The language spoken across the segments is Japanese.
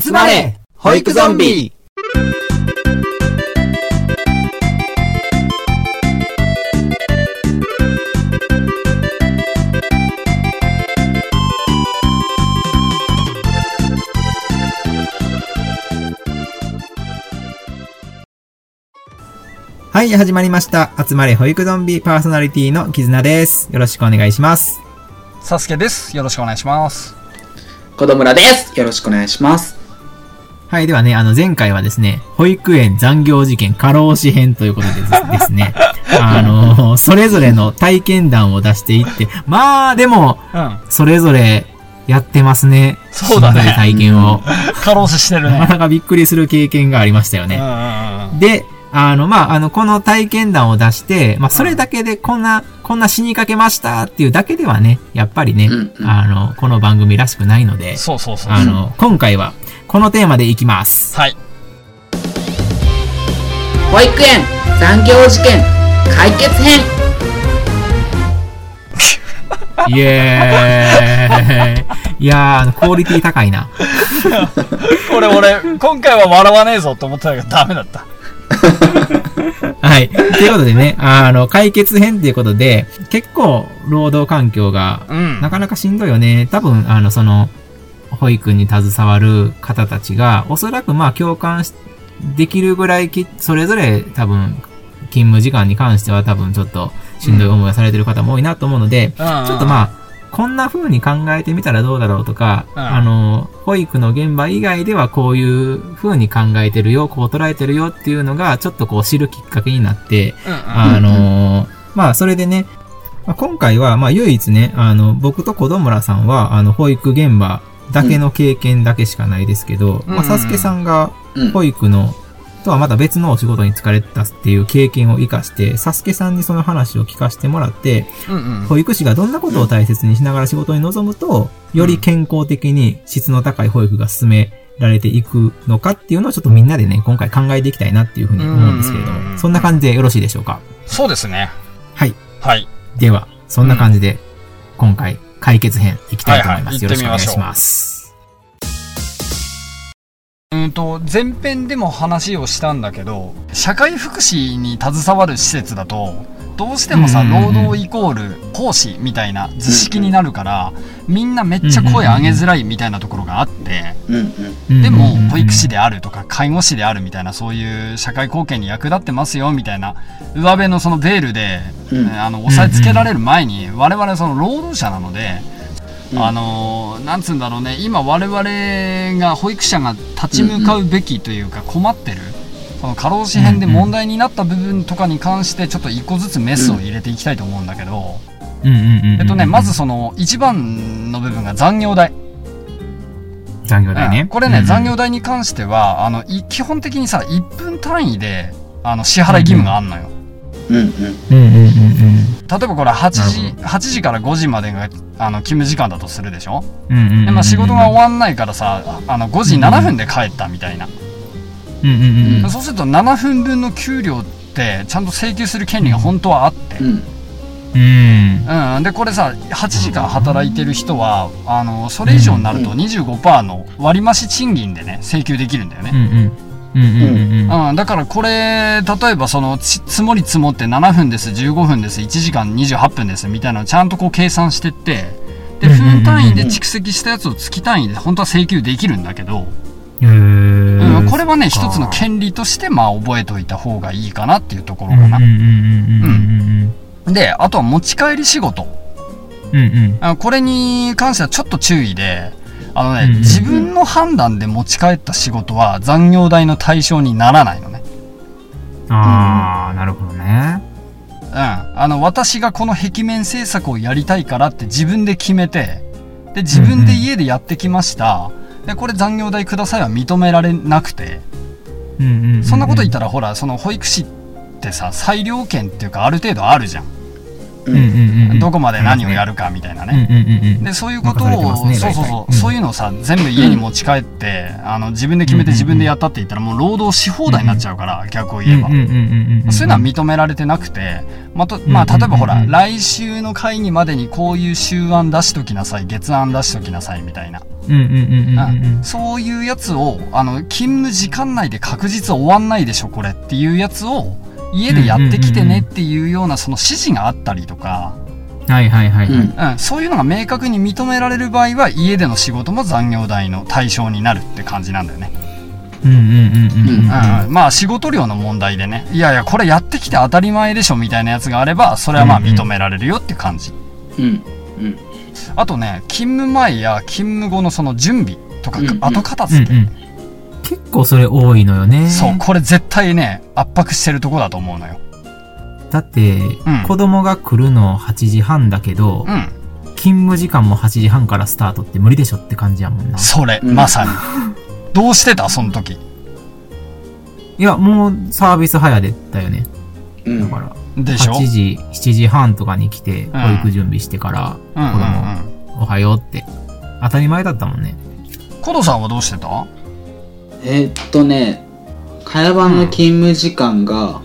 集まれ保育ゾンビはい、始まりました。集まれ保育ゾンビパーソナリティの絆です。よろしくお願いします。サスケです。よろしくお願いします。子供らです。よろしくお願いします。はい、ではね、あの、前回はですね、保育園残業事件過労死編ということでですね、あの、それぞれの体験談を出していって、まあ、でも、うん。それぞれやってますね。そうだね体験を。過労死してるね。なかなかびっくりする経験がありましたよね。で、あの、まあ、あの、この体験談を出して、まあ、それだけでこんな、こんな死にかけましたっていうだけではね、やっぱりね、うんうんあの、この番組らしくないので、そうそうそう。あの、今回は、このテーマでいきます。はい。保育園残業事件解決編 イエーイ。いやー、クオリティ高いな。これ俺、今回は笑わねえぞと思ってたけどダメだった。はい。ということでね、あの、解決編っていうことで、結構、労働環境が、うん。なかなかしんどいよね。多分、あの、その、保育に携わる方たちが、おそらくまあ共感しできるぐらいき、それぞれ多分、勤務時間に関しては多分ちょっとしんどい思いをされてる方も多いなと思うので、うんうんちょっとまあ、こんな風に考えてみたらどうだろうとか、うんあの、保育の現場以外ではこういう風に考えてるよ、こう捉えてるよっていうのが、ちょっとこう知るきっかけになって、うんうん。あのーまあ、それでね、まあ今回は、まあ、唯一ね、あの、僕と子供らさんは、あの、保育現場だけの経験だけしかないですけど、うんまあ、サスケさんが、うん。保育の、とはまた別のお仕事に疲れたっていう経験を活かして、サスケさんにその話を聞かせてもらって、うんうん。保育士がどんなことを大切にしながら仕事に臨むと、より健康的に質の高い保育が進められていくのかっていうのをちょっとみんなでね、今回考えていきたいなっていうふうに思うんですけれどうんも、そんな感じでよろしいでしょうか？そうですね。はい。はい。では、そんな感じで、今回、解決編いきたいと思います。はいはいよろしくお願いし行ってみまます。うんと、前編でも話をしたんだけど、社会福祉に携わる施設だと、どうしてもさ、労働イコール講師みたいな図式になるから、みんなめっちゃ声上げづらいみたいなところがあって。でも、保育士で、であるとか、介護士であるみたいな、そういう社会貢献に役立ってますよ、みたいな、上辺のそのベールで、うん。あの、押さえつけられる前に、我々はその労働者なので、うん。あのーなんつうんだろうね、今我々が、保育者が立ち向かうべきというか、困ってる、その過労死編で問題になった部分とかに関して、ちょっと一個ずつメスを入れていきたいと思うんだけど、うんうんうんうん。えっとね、まず、その、一番の部分が残業代。残業代ね。うんこれね、うん残業代に関しては、あの、い基本的にさ、1分単位で、あの、支払い義務があんのよ。うんうん。うんうんうんうん。例えばこれ8な時る、8時から5時までが、あの、勤務時間だとするでしょ？うんうんうんうん。で、まあ仕事が終わんないからさ、あの、5時7分で帰ったみたいな。うんうんうんうん。そうすると7分分の給料って、ちゃんと請求する権利が本当はあって。うん。うん。うん。で、これさ、8時間働いてる人は、あの、それ以上になると25%の割増賃金でね、請求できるんだよね。うんうん。うんうんうんうん。うん、だからこれ、例えばその、ち積もり積もって7分です、15分です、1時間28分です、みたいなのをちゃんとこう計算してって、で、分単位で蓄積したやつを月単位で本当は請求できるんだけど、うん、これはね、一つの権利として、まあ覚えておいた方がいいかなっていうところかなうんうんうん。うんうんで、あとは持ち帰り仕事。うんうん。うんあこれに関してはちょっと注意で、あのね、うんうんうん自分の判断で持ち帰った仕事は残業代の対象にならないのね。うん。あー、なるほどね。うん。あの、私がこの壁面制作をやりたいからって自分で決めて、で、自分で家でやってきました。で、これ残業代くださいは認められなくて、うんうんうん。そんなこと言ったらほら、その保育士ってさ、裁量権っていうかある程度あるじゃん。どこまで何をやるかみたいなうんね。で、そういうことを、ねそうそうそう、そういうのをさ、全部家に持ち帰って、あの、自分で決めて自分でやったって言ったらもう労働し放題になっちゃうから、逆を言えば。そういうのは認められてなくて、まあ、とまあ、例えばほら、来週の会議までにこういう週案出しときなさい、月案出しときなさいみたいな。そういうやつを、あの、勤務時間内で確実終わんないでしょ、これっていうやつを、家でやってきてねっていうようなその指示があったりとか、はいはいはい。うんうん、そういうのが明確に認められる場合は、家での仕事も残業代の対象になるって感じなんだよね。うんうんうんうんうん。うん、まあ仕事量の問題でね、いやいや、これやってきて当たり前でしょみたいなやつがあれば、それはまあ認められるよって感じ。うん。あとね、勤務前や勤務後のその準備とかうんうん後片うん付け、うん。結構それ多いのよね。そう、これ絶対ね、圧迫してるとこだと思うのよ。だって、うん子供が来るの8時半だけど、うん。勤務時間も8時半からスタートって無理でしょって感じやもんな。それ、うんまさに。どうしてた？その時。いや、もうサービス早でだよね。うん。だから、でしょ？8時、7時半とかに来て、ん保育準備してから、うんうん子供、おはようって。当たり前だったもんね。うん。コドさんはどうしてた？えーっとね、会話の勤務時間が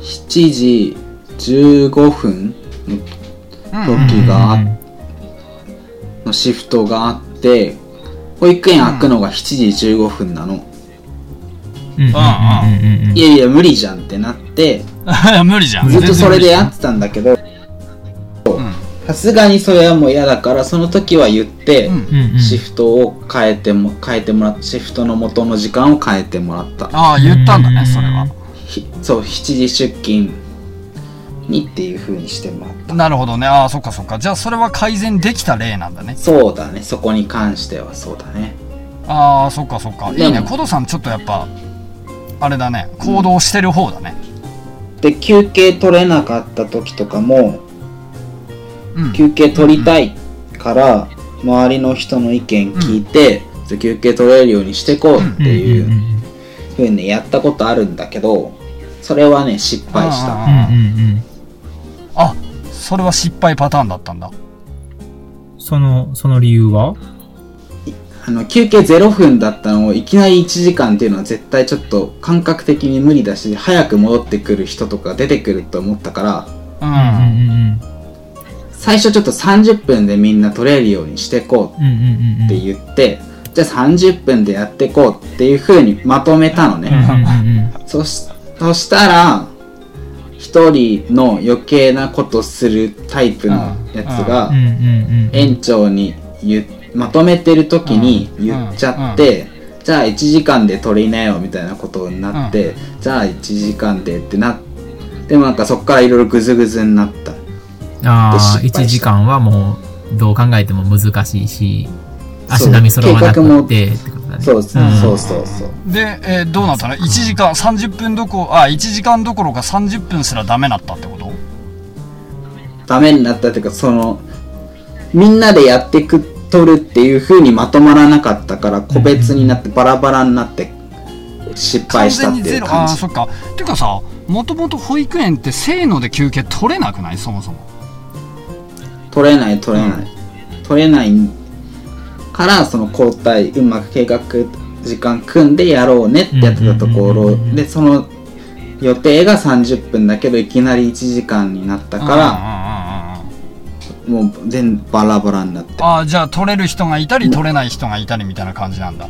7時15分うんうん。時があうんのシフトがあって、保育園開くのが7時15分なの。うんうんうんうんうんいやいや、無理じゃんってなって、無理じゃん。ずっとそれでや全ってたんだけど、さすがにそれはもう嫌だから、その時は言って、うん。うん。うんうんシフトを変えても、変えてもらった、シフトの元の時間を変えてもらった。ああ、言ったんだね、それは。ひそう、7時出勤にっていう風にしてもらった。なるほどね。ああ、そっかそっか。じゃあそれは改善できた例なんだね。そうだね、そこに関してはそうだね。ああ、そっかそっか。いいね。コドさんちょっとやっぱ、あれだね。行動してる方だね。で、休憩取れなかった時とかも、うん。休憩取りたいから、周りの人の意見聞いて、休憩取れるようにしてこうっていう風にやったことあるんだけど、それはね、失敗した。うんうんうん。あ、それは失敗パターンだったんだ。その、その理由は？あの、休憩0分だったのをいきなり1時間っていうのは絶対ちょっと感覚的に無理だし、早く戻ってくる人とか出てくると思ったから、うん。うんうん最初ちょっと30分でみんな取れるようにしてこう。って言って、じゃあ30分でやってこうっていう風にまとめたのね。そし、そしたら、一人の余計なことするタイプのやつが。園長にまとめてる時に言っちゃって、じゃあ1時間で取りなよみたいなことになって、じゃあ1時間でってなでもなんかそっからいろいろグズグズになった。ああ、で失敗した1時間はもう、どう考えても難しいし、足並み揃わなく計画もって、ってことだね。そうそううんそうそうそう。で、えーどうなったの ?1 時間、30分どこ、あ、1時間どころか30分すらダメだったってこと？ダメになったっていうか、その、みんなでやってく、取るっていう風にまとまらなかったから、個別になってバラバラになって、失敗したっていうあ感じあーそ。っかてかさもともと保育園ってせーので休憩取れなくない？そもそも取れない取れない、取れないからその交代うまく計画時間組んでやろうねってやってたところ。でその予定が30分だけどいきなり1時間になったかららもう全バラバラになって。ああじゃあ取れる人がいたり取れない人がいたりみたいな感じなんだ。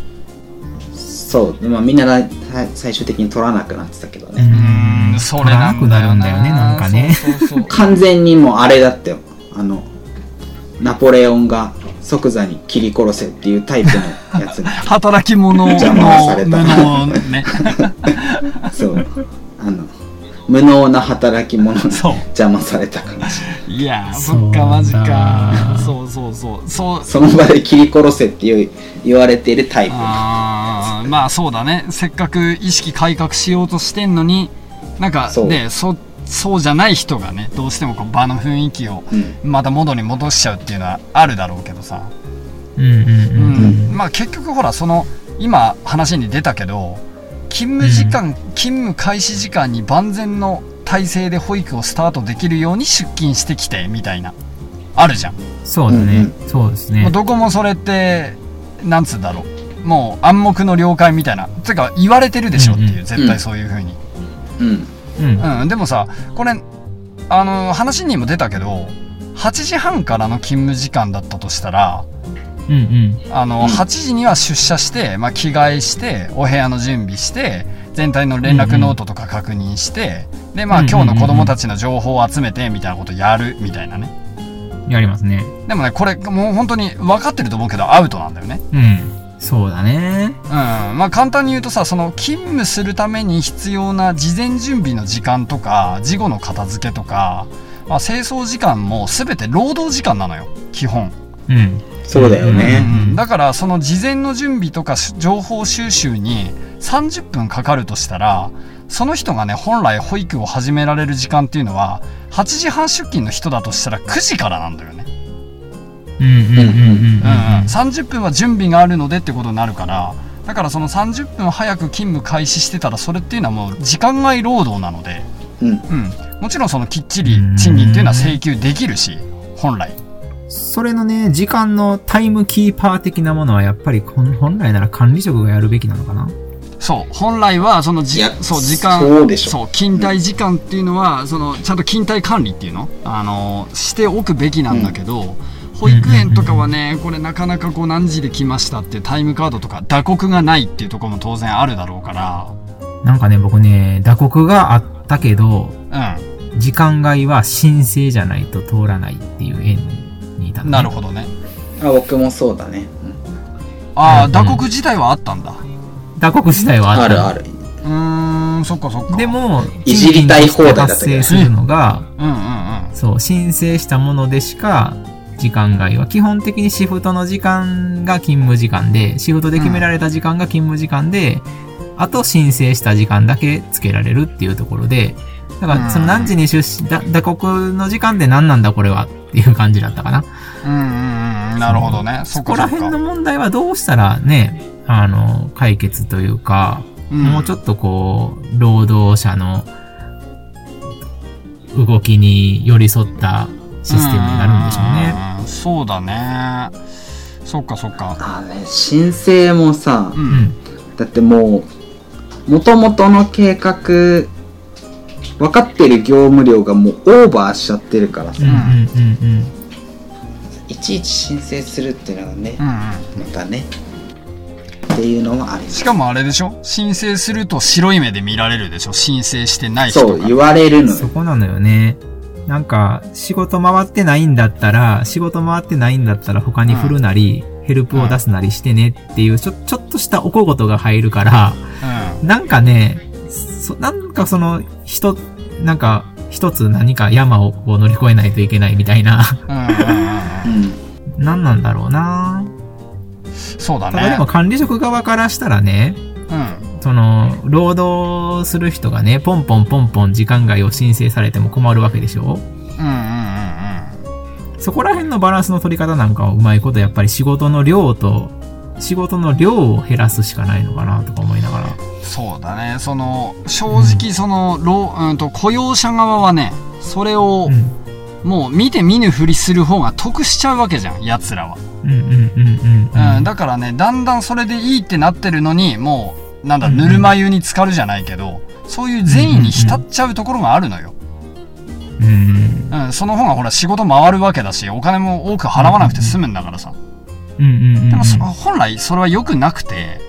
そう。でまあみんな最終的に取らなくなってたけどうね、うーんそれなくなるんだよねなんかね。そうそうそう。完全にもうあれだったよ。あのナポレオンが即座に切り殺せっていうタイプのやつに。働き者の邪魔をされた。無能ね。そう。あの無能な働き者に邪魔された感じ。いやーそっかマジか。だそうそうそう。そう。その場で切り殺せっていう言われているタイプ。あーまあそうだね。せっかく意識改革しようとしてんのになんかそう。ねそそうじゃない人がねどうしてもこう場の雰囲気をうん。また元に戻しちゃうっていうのはあるだろうけどさ、うんうんうんうん。まあ結局ほらその今話に出たけど勤務時間、勤務開始時間に万全の体制で保育をスタートできるように出勤してきてみたいなあるじゃん、そうだね。うんそうですね。どこもそれってなんつうんだろう。もう暗黙の了解みたいな。てか言われてるでしょっていう、うんうん。絶対そういう風に、うんうん。うん、でもさこれあの話にも出たけど8時半からの勤務時間だったとしたらうんうん。あの、うん8時には出社して、まあ、着替えしてお部屋の準備して全体の連絡ノートとか確認して、でまあうんうん今日の子供たちの情報を集めてみたいなことやるみたいなねやりますね。でもねこれもう本当に分かってると思うけどアウトなんだよねうん。そうだね。うん。まあ簡単に言うとさその勤務するために必要な事前準備の時間とか事後の片付けとか、まあ、清掃時間も全て労働時間なのよ。基本、うん。そうだよね。うんだからその事前の準備とかし情報収集に30分かかるとしたらその人がね本来保育を始められる時間っていうのは8時半出勤の人だとしたら9時からなんだよね、30分は準備があるのでってことになるからだからその30分早く勤務開始してたらそれっていうのはもう時間外労働なので、うん。うん、もちろんそのきっちり賃金っていうのは請求できるし本来。それのね、時間のタイムキーパー的なものはやっぱりこん本来なら管理職がやるべきなのかな？そう。本来はそのじそう時間そうでしょ。そう勤怠時間っていうのは、そのちゃんと勤怠管理っていうの？あのしておくべきなんだけど、保育園とかはねこれなかなかこう何時で来ましたっていうタイムカードとか打刻がないっていうところも当然あるだろうかなんかね、僕ね、打刻があったけど、ら時間外は申請じゃないと通らないっていう園にいた、うんなるほどね。あ僕もそうだね、ああうん。打刻自体はあったんだ。打刻自体はあった。あるある。うーんそっかそっか。でも、いじりたい放題だった発けど生するのが、うんうんうん。そう、申請したものでしか、時間外は、基本的にシフトの時間が勤務時間で、シフトで決められた時間が勤務時間で、あと申請した時間だけ付けられるっていうところで、だから、その何時に出資、だ打刻の時間って何なんだこれはっていう感じだったかな。うんうんうん。なるほどね。そそこら辺の問題はどうしたらね、あの、解決というか、うん。もうちょっとこう、労働者の動きに寄り添ったシステムになるんでしょうね。うそうだね。そっかそっか。あね。申請もさううん。ん。だってもう元々の計画分かってる業務量がもうオーバーしちゃってるからさ、うんうんうんいちいち申請するっていうのがね、うん。うんまたね。っていうのはあります。しかもあれでしょ？申請すると白い目で見られるでしょ？申請してない人が。そう言われるうん。のよ。そこなのよね。なんか、仕事回ってないんだったら、仕事回ってないんだったら他に振るなり、ヘルプを出すなりしてねっていう、ちょ、ちょっとしたお小言が入るから、うん。なんかね、そなんかその、人、なんか、一つ何か山をこう乗り越えないといけないみたいな、うん。うん。うん。ううんん何なんだろうな。そうだね。ただでも管理職側からしたらね、うんその、労働する人がね、ポンポンポンポン時間外を申請されても困るわけでしょ？うんうんうんそこら辺のバランスの取り方なんかをうまいことやっぱり仕事の量と、仕事の量を減らすしかないのかなとか思いながら。うんそうだねその正直その労、うん、と雇用者側はねそれをうん。もう見て見ぬふりする方が得しちゃうわけじゃん奴らは、うんうんうんうん。うん、だからねだんだんそれでいいってなってるのにもうなんだうんぬるま湯に浸かるじゃないけどそういう善意に浸っちゃうところがあるのよ、うん。うん、その方がほら仕事回るわけだしお金も多く払わなくて済むんだからさ。うんうんうん。でもそ本来それは良くなくて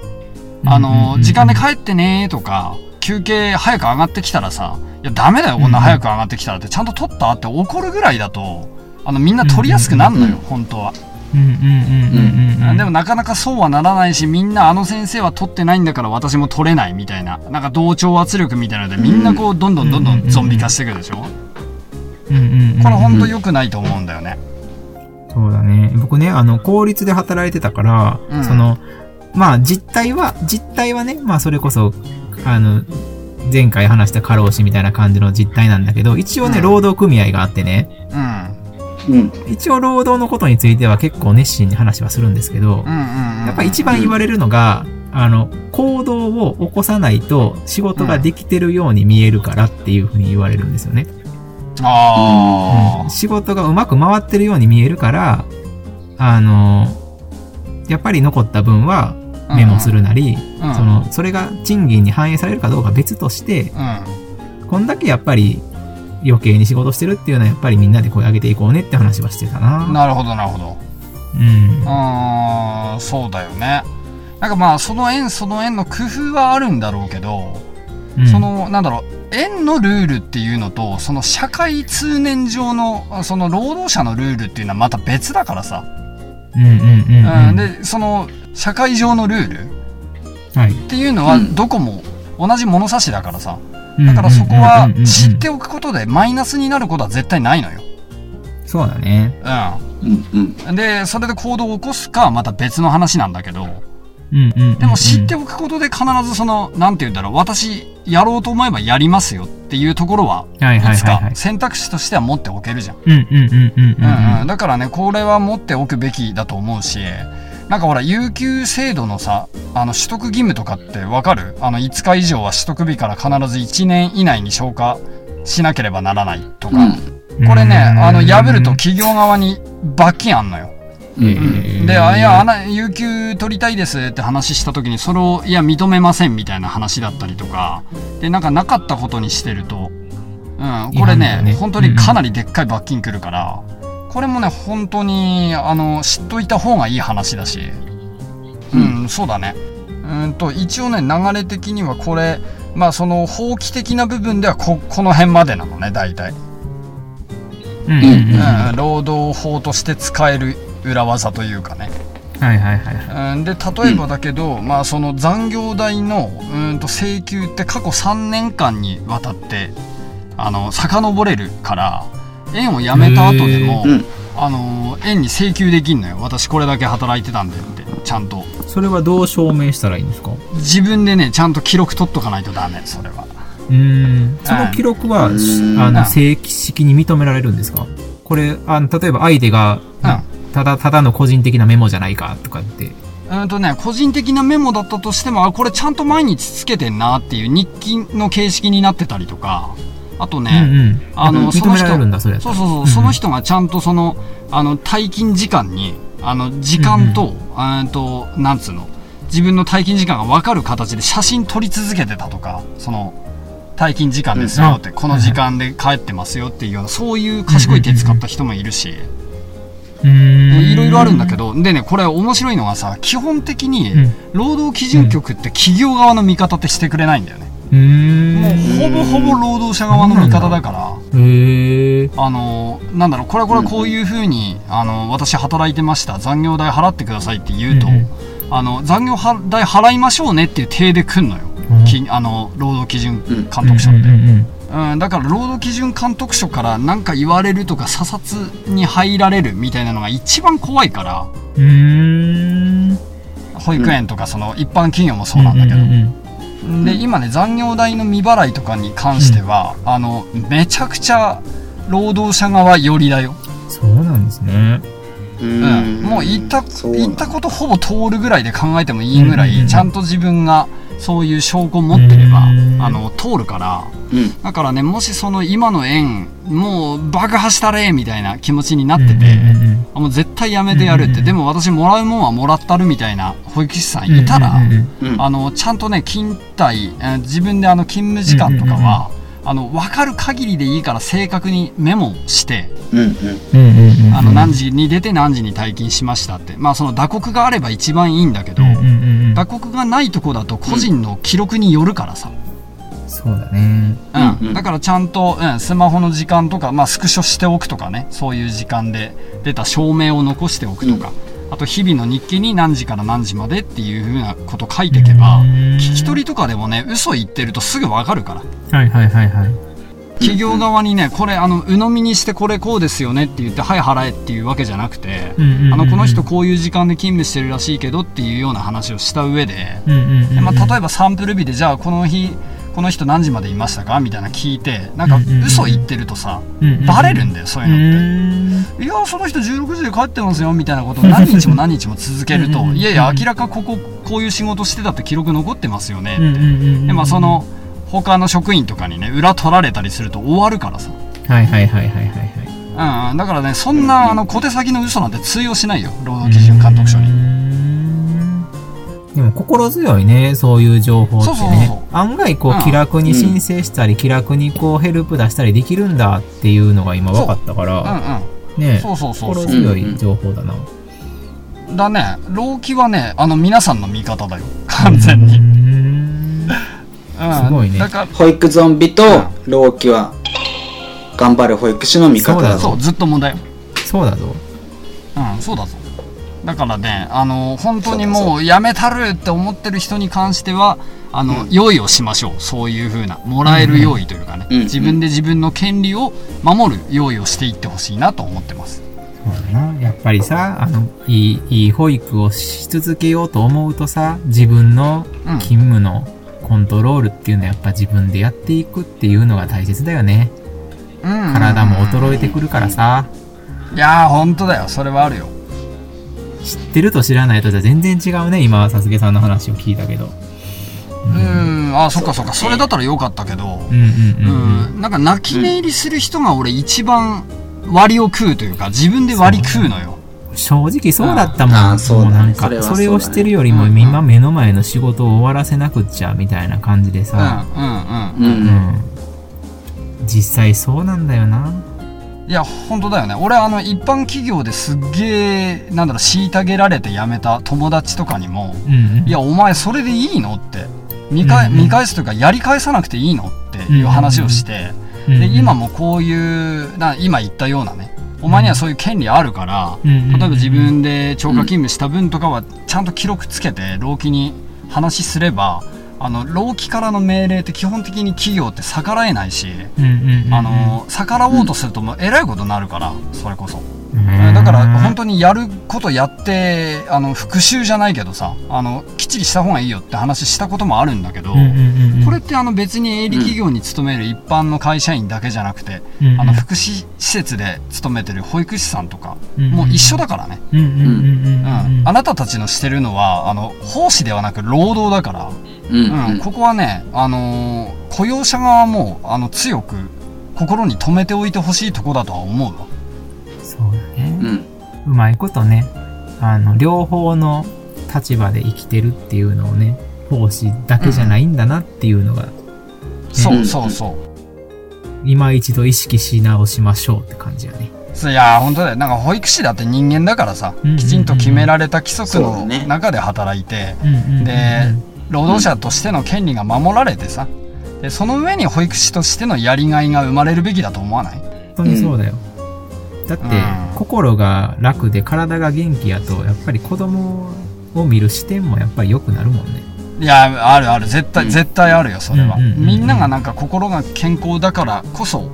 あの時間で帰ってねとか休憩早く上がってきたらさいやダメだよこんな早く上がってきたらってちゃんと取ったって怒るぐらいだとあのみんな取りやすくなるのよ、うん。本当は、うんうんうんうんうん。でもなかなかそうはならないしみんなあの先生は取ってないんだから私も取れないみたいな。なんか同調圧力みたいなのでみんなこうどんどんどんどんゾンビ化していくでしょ、うんうんうん、これ本当良くないと思うんだよね。そうだね。僕ね、あの、公立で働いてたから、うん。その、まあ、実態は、実態はね、まあ、それこそ、あの、前回話した過労死みたいな感じの実態なんだけど、一応ね、うん。労働組合があってね、うんうん一応労働のことについては結構熱心に話はするんですけど、やっぱ一番言われるのが、あの、行動を起こさないと仕事ができてるように見えるからっていうふうに言われるんですよね。あうん仕事がうまく回ってるように見えるから、あの、やっぱり残った分はあ。メモするなり、うんその、それが賃金に反映されるかどうかは別として、うん。こんだけやっぱり余計に仕事してるっていうのはやっぱりみんなで声上げていこうねって話はしてたな。なるほど、なるほど。うん。うーん、そうだよね。なんかまあ、その円その円の工夫はあるんだろうけど、うんそ、の、なんだろう、円のルールっていうのと、その社会通念上の、その労働者のルールっていうのはまた別だからさ。うんうんうんうん。うん、で、その、社会上のルールはい。っていうのはうんどこも同じ物差しだからさ。だだからそこは知っておくことでマイナスになることは絶対ないのよ。そうだね。うんうんうん。で、それで行動を起こすかはまた別の話なんだけど。でも知っておくことで必ずその、なんて言うんだろう、私やろうと思えばやりますよっていうところは、はいはいいつ。か選択肢としては持っておけるじゃん。うんうんうんうんうんうんうん。だからね、これは持っておくべきだと思うし、なんかほら、有給制度のさ、あの、取得義務とかってわかる？あの、5日以上は取得日から必ず1年以内に消化しなければならないとか。うん。これね、あの、破るとうん企業側に罰金あんのよ。うん。うん。で、あ、いや、あな、有給取りたいですって話した時に、それを、いや、認めませんみたいな話だったりとか、で、なんかなかったことにしてると、うん、これねね本当にかなりでっかい罰金来るから、これもね、本当に、あの、知っといた方がいい話だし、うん、そうだね。うんと、一応ね、流れ的にはこれ、まあ、その、法規的な部分ではこ、この辺までなのね、大体。うんうんうんうん、労働法として使える裏技というかね。はいはいはいはい。うん、で例えばだけど、まあその残業代のうんと請求って過去3年間にわたってあの遡れるから園を辞めた後でも、うん。あの園に請求できんのよ。私これだけ働いてたんでってちゃんと。それはどう証明したらいいんですか？自分でねちゃんと記録取っとかないとダメそれは。うーん。その記録は、うん。あの、うん。正式に認められるんですか？これ、あの、例えば相手が、うん。ただ、ただの個人的なメモじゃないかとかって。うんとね個人的なメモだったとしてもあこれちゃんと毎日つけてんなっていう日記の形式になってたりとかあとね、うんうん。あのその人それやったら。そうそうそう、んその人がちゃんとその、あの、退勤時間に、あの、時間と、あーと、なんつうの、自分の退勤時間が分かる形で写真撮り続けてたとか、その、退勤時間ですよって、うんこの時間で帰ってますよっていうような、そういう賢い手使った人もいるし、うーん。いろいろあるんだけど、でね、これ面白いのがさ、基本的にうん、労働基準局って企業側の味方ってしてくれないんだよね。もうほぼほぼ労働者側の味方だから。あのなんだろうこれはこれはこういうふうに、あの私働いてました。残業代払ってくださいって言うと、あの残業代払いましょうねっていう体で来んのよ、うん。きあの労働基準監督署って、うんだから労働基準監督署から何か言われるとか査察に入られるみたいなのが一番怖いから。保育園とかその一般企業もそうなんだけど、で今ね残業代の未払いとかに関しては、あのめちゃくちゃ労働者側寄りだよ。そうなんですね。うん、もう言ったそうなん言ったことほぼ通るぐらいで考えてもいいぐらい、うんうんうんちゃんと自分がそういう証拠を持ってれば、うんあの通るからうん。だからねもしその今の円もう爆破したれみたいな気持ちになってて、あもう絶対やめてやるって、でも私もらうもんはもらったるみたいな保育士さんいたら、あのちゃんとね勤怠えー自分であの勤務時間とかは、あの分かる限りでいいから正確にメモしてあの何時に出て何時に退勤しましたって。まあその打刻があれば一番いいんだけど、打刻がないとこだと個人の記録によるからさ、そうだね。うんうんうん。だからちゃんと、うん、スマホの時間とか、まあ、スクショしておくとかね。そういう時間で出た証明を残しておくとか、あと日々の日記に何時から何時までっていうふうなこと書いていけばうん。聞き取りとかでもね嘘言ってるとすぐわかるから。はいはいはいはい。企業側にねこれあの鵜呑みにしてこれこうですよねって言ってはい払えっていうわけじゃなくて、うんうんうんあのこの人こういう時間で勤務してるらしいけどっていうような話をした上で、うんうんうんでまあ、例えばサンプル日でじゃあこの日この人何時までいましたか？みたいな聞いてなんか嘘言ってるとさ、バレるんだよそういうのって。ういやその人16時で帰ってますよみたいなことを何日も何日も続けるといやいや明らかこここういう仕事してたって記録残ってますよね、うんうんうんうん。でまあその他の職員とかにね裏取られたりすると終わるからさ、はいはいはいはいはいはい。うんうん、だからねそんなあの小手先の嘘なんて通用しないよ労働基準監督署に。でも心強いね、そういう情報ってそうそうそうそう。ね。案外こうんう気楽に申請したり、気楽にこうヘルプ出したりできるんだっていうのが今分かったかうんら、うん。ねそうそうそうそう。心強い情報だな。だね。労基はねあの皆さんの味方だよ。完全に、ん。うん、すごいね。だから保育ゾンビと老期は頑張る保育士の味方だそうぞ。そうずっと問題よ。そうだぞ。うんそうだぞだからねあの本当にもうやめたるって思ってる人に関してはあの、うん。用意をしましょう。そういう風なもらえる用意というかね、うん自分で自分の権利を守る用意をしていってほしいなと思ってます。そうだな。やっぱりさ、あの、いい、いい保育をし続けようと思うとさ、自分のうん。勤務のコントロールっていうのはやっぱ自分でやっていくっていうのが大切だよね。うん。体も衰えてくるからさ、いやー本当だよ。それはあるよ知ってると知らないとじゃ全然違うね。今はさすげさんの話を聞いたけど。うんあそっかそっかそれだったらよかったけどうんうんうんうん。うんなんか泣き寝入りする人が俺一番割を食うというか自分で割り食うのよ正直そうだったもん。ああそうだねもうなんかそれはそうだねそれをしてるよりもうんうん今目の前の仕事を終わらせなくっちゃみたいな感じでうんさ、うんうんううんん。実際そうなんだよな。いや本当だよね。俺あの一般企業ですっげえなんだろう虐げられて辞めた友達とかにもうんうん。いやお前それでいいのって。見返,、うんうん見返すというかやり返さなくていいのっていう話をして、うんうん。で今もこういうな今言ったようなねお前にはそういう権利あるから、うん例えば自分で超過勤務した分とかはちゃんと記録つけて労基に話すればあの労基からの命令って基本的に企業って逆らえないし、逆らおうとするともうえらいことになるからそれこそ、うん、だから本当にやることやってあの復習じゃないけどさあのきっちりした方がいいよって話したこともあるんだけど、うんうんうんうん、これってあの別に営利企業に勤める一般の会社員だけじゃなくて、うんうん。あの福祉施設で勤めてる保育士さんとか、うんうんもう一緒だからね、あなたたちのしてるのはあの奉仕ではなく労働だから、うんうん。ここはね、あのー雇用者側もあの強く心に留めておいてほしいとこだとは思うわそうだね、うん。うまいことね。あの両方の立場で生きてるっていうのをね奉仕だけじゃないんだなっていうのが、そうそうそう。今一度意識し直しましょうって感じやね。いやー本当だよ。なんか保育士だって人間だからさ、うんうんうんきちんと決められた規則のね中で働いて、うんうんうんうんで労働者としての権利が守られてさでその上に保育士としてのやりがいが生まれるべきだと思わない？本当にそうだよ、だって、うん心が楽で体が元気やとやっぱり子供を見る視点もやっぱり良くなるもんね。いやあるある。絶対、うん。絶対あるよそれは、みんながなんか心が健康だからこそ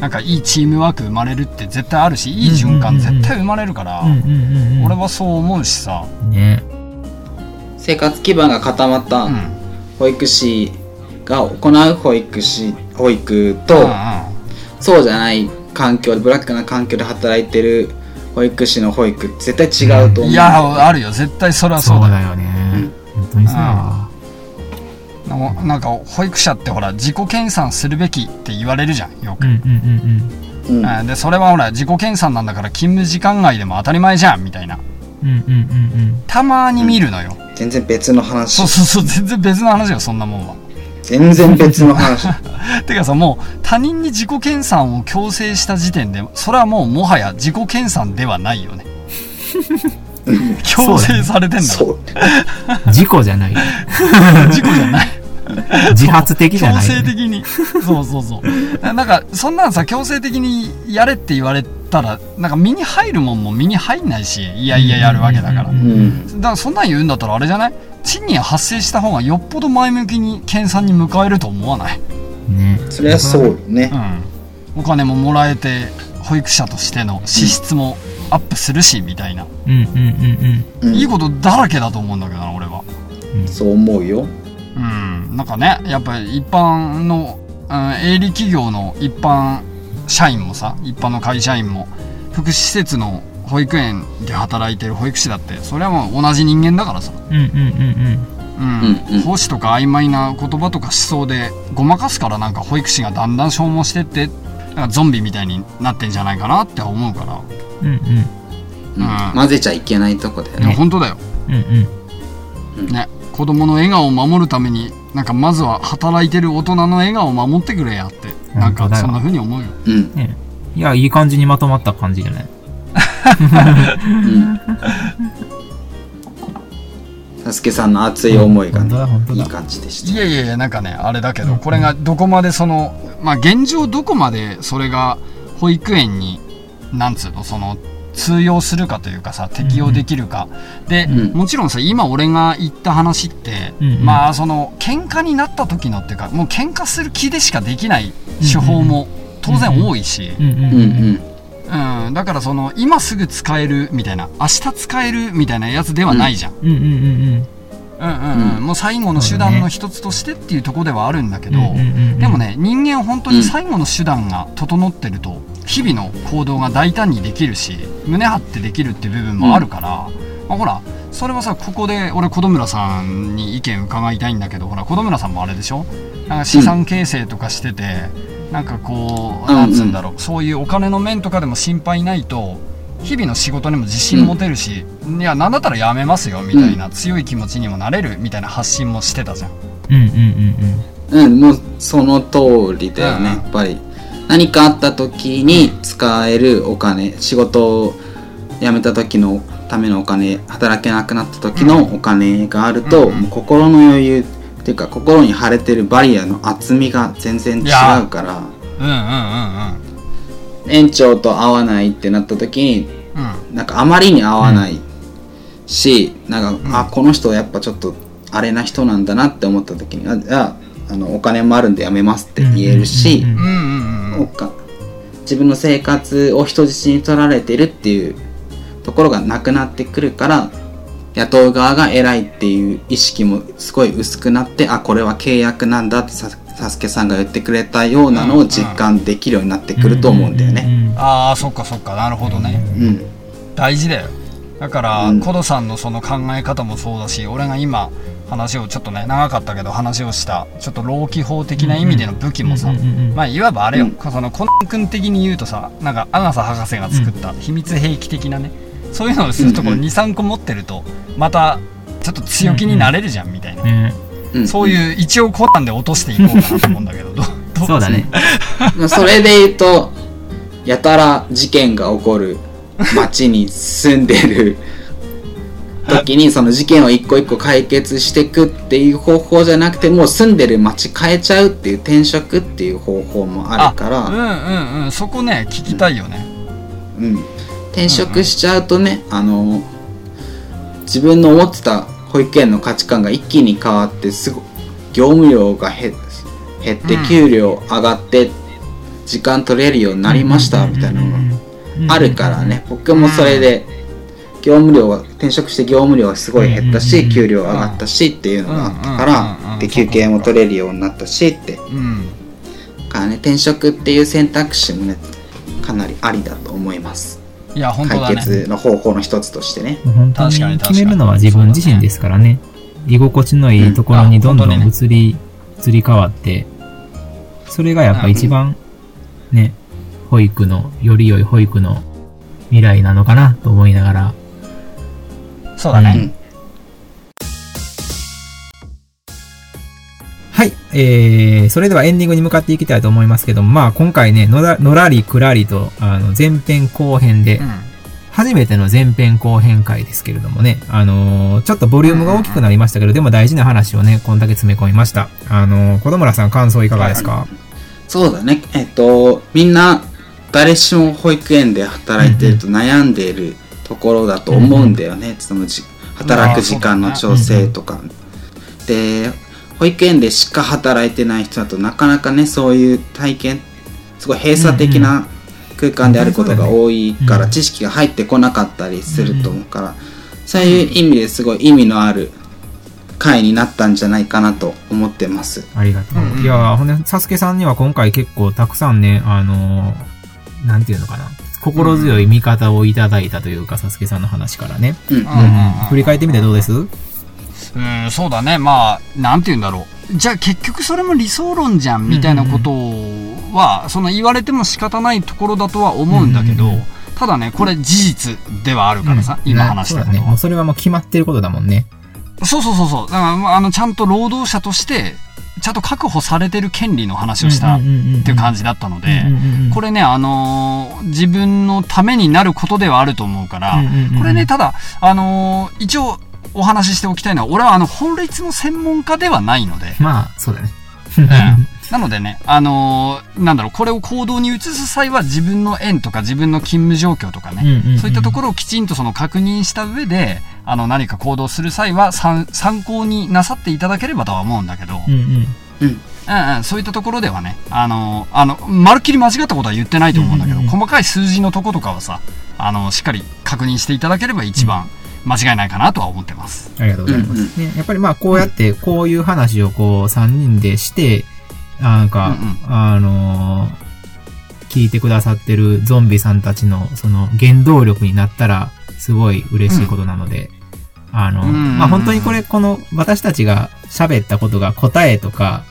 なんかいいチームワーク生まれるって絶対あるしいい循環絶対生まれるから、俺はそう思うしさ、ね。生活基盤が固まったうん、保育士が行う保育士保育うんとそうじゃない環境でブラックな環境で働いてる保育士の保育絶対違うと思う、うん。いやあるよ。絶対それはそうだよ。よね、本当にそうだわ。ななんか保育者ってほら自己研鑽するべきって言われるじゃんよく、うんうんうんうん。うん。でそれはほら自己研鑽なんだから勤務時間外でも当たり前じゃんみたいな。うんうんうんうん。たまに見るのよ、全然別の話。そうそうそう全然別の話よそんなもんは全然別の話。てかさもう他人に自己研鑽を強制した時点でそれはもうもはや自己研鑽ではないよね。強制されてんだそう。うん事故じゃない。事故じゃない。自発的じゃ強ない。制的に。そうそうそう。なんかそんなんさ強制的にやれって言われたらなんか身に入るもんも身に入んないしいやいややるわけだから。うんうんだからそんなん言うんだったらあれじゃない？賃金発生した方がよっぽど前向きに研鑽に迎えると思わない？ね。それはそうよね。うん。お金ももらえて保育者としての資質もアップするしみたいな、うんうんうんうん。いいことだらけだと思うんだけどな俺は。そう思うよ。うん。なんかねやっぱり一般の、うん、営利企業の一般社員もさ一般の会社員も福祉施設の保育園で働いてる保育士だってそれはもう同じ人間だからさ、うんうんうんうん。うん。うん奉仕とか曖昧な言葉とか思想でごまかすからなんか保育士がだんだん消耗してってなんかゾンビみたいになってんじゃないかなって思うから、うん。うん。うん。うんうん混ぜちゃいけないとこだよね。本当だよ。うん。うん。ね子供の笑顔を守るためになんかまずは働いてる大人の笑顔を守ってくれやってなんかそんな風に思うよ。うん。ねいや、いい感じにまとまった感じじゃない？うん。サスケさんの熱い思いが本当だ本当だ。ねいい感じでした。いやいやいやなんかねあれだけどうん。これがどこまでそのまあ現状どこまでそれが保育園になんつうのその通用するかというかさ適用できるか、で、うん。もちろんさ今俺が言った話って、うんうん。まあその喧嘩になった時のっていうかもう喧嘩する気でしかできない手法も当然多いし、うんうんうん。うん。うん、だからその今すぐ使えるみたいな明日使えるみたいなやつではないじゃん、うんうんうんうん。うん。うんうんうん。もう最後の手段の一つとしてっていうところではあるんだけど、うんうんうんでもね人間本当に最後の手段が整ってると日々の行動が大胆にできるし胸張ってできるっていう部分もあるから、まあ、ほらそれはさここで俺小戸村さんに意見伺いたいんだけどほら小戸村さんもあれでしょ？なんか資産形成とかしてて、なんかこううんなんつうんだろう、そういうお金の面とかでも心配ないと日々の仕事にも自信持てるし、いやなんだったらやめますよみたいな強い気持ちにもなれるみたいな発信もしてたじゃん。うんうんうん。うん、もうその通りだよね、うん。やっぱり何かあった時に使えるお金仕事を辞めた時のためのお金働けなくなった時のお金があると、うん。もう心の余裕っていうか心に腫れてるバリアの厚みが全然違うからうんうんうん園長と会わないってなった時にうん。うんなんかあまりに合わないし、なんか、うん。あこの人やっぱちょっとあれな人なんだなって思った時にあじゃああのお金もあるんでやめますって言えるし、うんうんうんうんうんおか。自分の生活を人質に取られてるっていうところがなくなってくるから雇う側が偉いっていう意識もすごい薄くなってあこれは契約なんだってさサスケさんが言ってくれたようなのを実感できるようになってくると思うんだよね。ね。ああそっかそっか。なるほどね。うん。大事だよ。だから、うん。コドさんのその考え方もそうだし俺が今話をちょっとね長かったけど話をしたちょっと老気法的な意味での武器もさ、まあいわばあれよ、うん。そのコナン君的に言うとさなんかアガサ博士が作った秘密兵器的なねそういうのをするところうんうん。23個持ってるとまたちょっと強気になれるじゃんみたいな、そういう一応コナンで落としていこうかなと思うんだけどど どそうだね。まあそれで言うとやたら事件が起こる町に住んでる時にその事件を一個一個解決していくっていう方法じゃなくてもう住んでる町変えちゃうっていう転職っていう方法もあるからうんうんうんそこね聞きたいよね、うん、転職しちゃうとね、あの自分の思ってた保育園の価値観が一気に変わってすご業務量が減減ってうん給料上がって時間取れるようになりましたみたいなのがあるからね僕もそれで業務量が転職して業務量がすごい減ったうんし給料上がったしっていうのがあったかうんうんうんうんらで休憩も取れるようになったしってうん。からね転職っていう選択肢もねかなりありだと思います。いや本当だ解ね決の方法の一つとしてね。本当に決めるのは自分自身ですからね。居心地のいいところにどんどん移り、移り変わって、それがやっぱ一番ね、保育の、より良い保育の未来なのかなと思いながら、そうだね、うん。はい。えー、それではエンディングに向かっていきたいと思いますけども、まあ今回ね、のらのらりくらりと、あの、前編後編で、うん。初めての前編後編回ですけれどもね、あのーちょっとボリュームが大きくなりましたけど、でも大事な話をね、こんだけ詰め込みました。あのー小野村さん感想いかがですか、そうだね。えっとみんな誰しも保育園で働いてると悩んでいるところだと思うんだよね、そのじ働く時間の調整とか、で保育園でしか働いてない人だとなかなかねそういう体験すごい閉鎖的な空間であることが多いから、うん知識が入ってこなかったりすると思うから、そういう意味ですごい意味のある回になったんじゃないかなと思ってます。ありがとう。うんうん。いやーほんで、サスケさんには今回結構たくさんね、あのーなんていうのかな。心強い味方をいただいたというか、サスケさんの話からね。うん。うんうんうん振り返ってみてどうです？うん、そうだね。まあ、なんて言うんだろう。じゃあ結局それも理想論じゃんみたいなことは、その言われても仕方ないところだとは思うんだけど、うんうんうんただね、これ事実ではあるからさ、うん今話したことは。そうだね。もうそれはもう決まってることだもんね。そうそうそうそう。だから、まあ、あの、ちゃんと労働者として、ちゃんと確保されてる権利の話をしたっうんうんうんうん。ていう感じだったので、うんうんうんこれね、あのー自分のためになることではあると思うから、うんうんうんこれね、ただ、あのー一応お話ししておきたいのは、俺はあの、法律の専門家ではないので、まあ、そうだね。なのでね、あのーなんだろう、これを行動に移す際は自分の縁とか自分の勤務状況とかね、うんうんうんそういったところをきちんとその確認した上で、あの、何か行動する際は参参考になさっていただければとは思うんだけど、うんうん。うん。うんうん、そういったところではね、あの、あの、まるっきり間違ったことは言ってないと思うんだけど、うんうんうん細かい数字のとことかはさ、あの、しっかり確認していただければ一番間違いないかなとは思ってます。ありがとうございます。ね、やっぱりまあ、こうやって、こういう話をこう、3人でして、なんか、うんあのー聞いてくださってるゾンビさんたちの、その、原動力になったら、すごい嬉しいことなので、あの、うんまあ、本当にこれ、この、私たちが喋ったことが答えとか、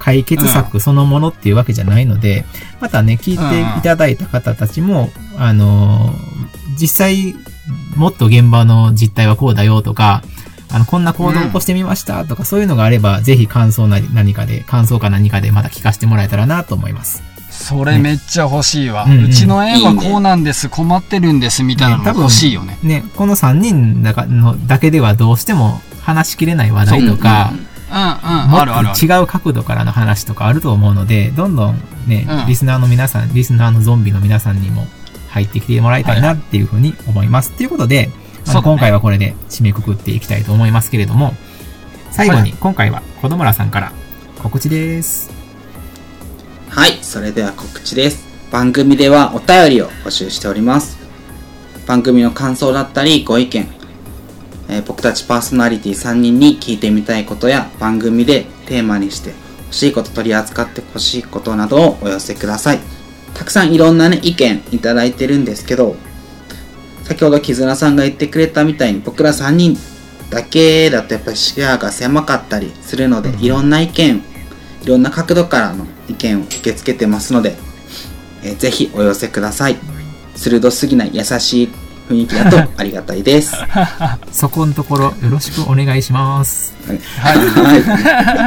解決策そのものっていうわけじゃないので、またね、聞いていただいた方たちも、あのー実際、もっと現場の実態はこうだよとか、あの、こんな行動を起こしてみましたとか、そういうのがあれば、ぜひ感想なり何かで、感想か何かでまた聞かせてもらえたらなと思います。それめっちゃ欲しいわ。うんうんうちの園はこうなんです、困ってるんです、みたいなのが欲しいよね。ね、この3人だかのだけではどうしても話しきれない話題とか、うんうん、もっあるあるある。と違う角度からの話とかあると思うので、どんどんね、うんリスナーの皆さん、リスナーのゾンビの皆さんにも入ってきてもらいたいなっていうふうに思います。ということで、あのそうだね今回はこれで締めくくっていきたいと思いますけれども、最後に今回は子供らさんから告知です。はい、それでは告知です。番組ではお便りを募集しております。番組の感想だったりご意見、えー僕たちパーソナリティ3人に聞いてみたいことや番組でテーマにして欲しいこと取り扱って欲しいことなどをお寄せください。たくさんいろんなね、意見いただいてるんですけど、先ほど木津さんが言ってくれたみたいに僕ら3人だけだとやっぱり視野が狭かったりするので、いろんな意見いろんな角度からの意見を受け付けてますので、えーぜひお寄せください。鋭すぎない優しい雰囲気だと ありがたいです。は そこのところよろしくお願いします。い。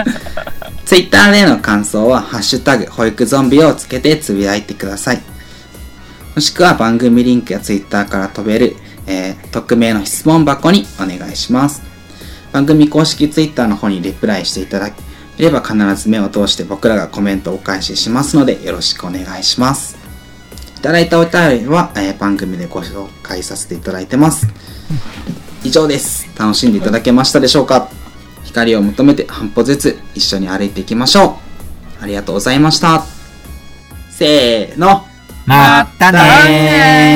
ツイッターでの感想は、ハッシュタグ、保育ゾンビをつけてつぶやいてください。もしくは番組リンクやツイッターから飛べる、えー匿名の質問箱にお願いします。番組公式ツイッターの方にリプライしていただければ必ず目を通して僕らがコメントをお返ししますのでよろしくお願いします。いただいたお便りは、えー番組でご紹介させていただいてます。以上です。楽しんでいただけましたでしょうか？光を求めて半歩ずつ一緒に歩いていきましょう。ありがとうございました。せーの。まったね